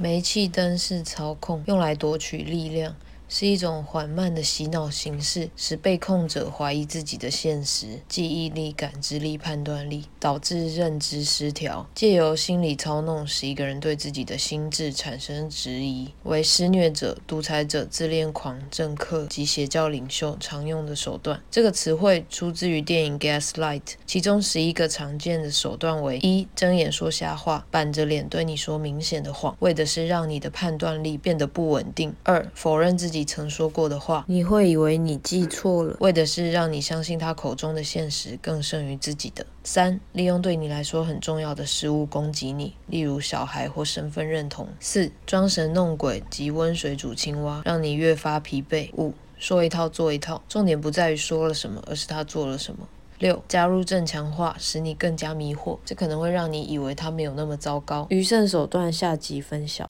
煤气灯是操控，用来夺取力量。是一种缓慢的洗脑形式，使被控者怀疑自己的现实、记忆力、感知力、判断力，导致认知失调。借由心理操弄，使一个人对自己的心智产生质疑，为施虐者、独裁者、自恋狂、政客及邪教领袖常用的手段。这个词汇出自于电影《Gaslight》，其中十一个常见的手段为：一、睁眼说瞎话，板着脸对你说明显的谎，为的是让你的判断力变得不稳定；二、否认自己。曾说过的话，你会以为你记错了，为的是让你相信他口中的现实更胜于自己的。三、利用对你来说很重要的事物攻击你，例如小孩或身份认同。四、装神弄鬼及温水煮青蛙，让你越发疲惫。五、说一套做一套，重点不在于说了什么，而是他做了什么。六、加入正强化，使你更加迷惑，这可能会让你以为他没有那么糟糕。余剩手段下集分晓。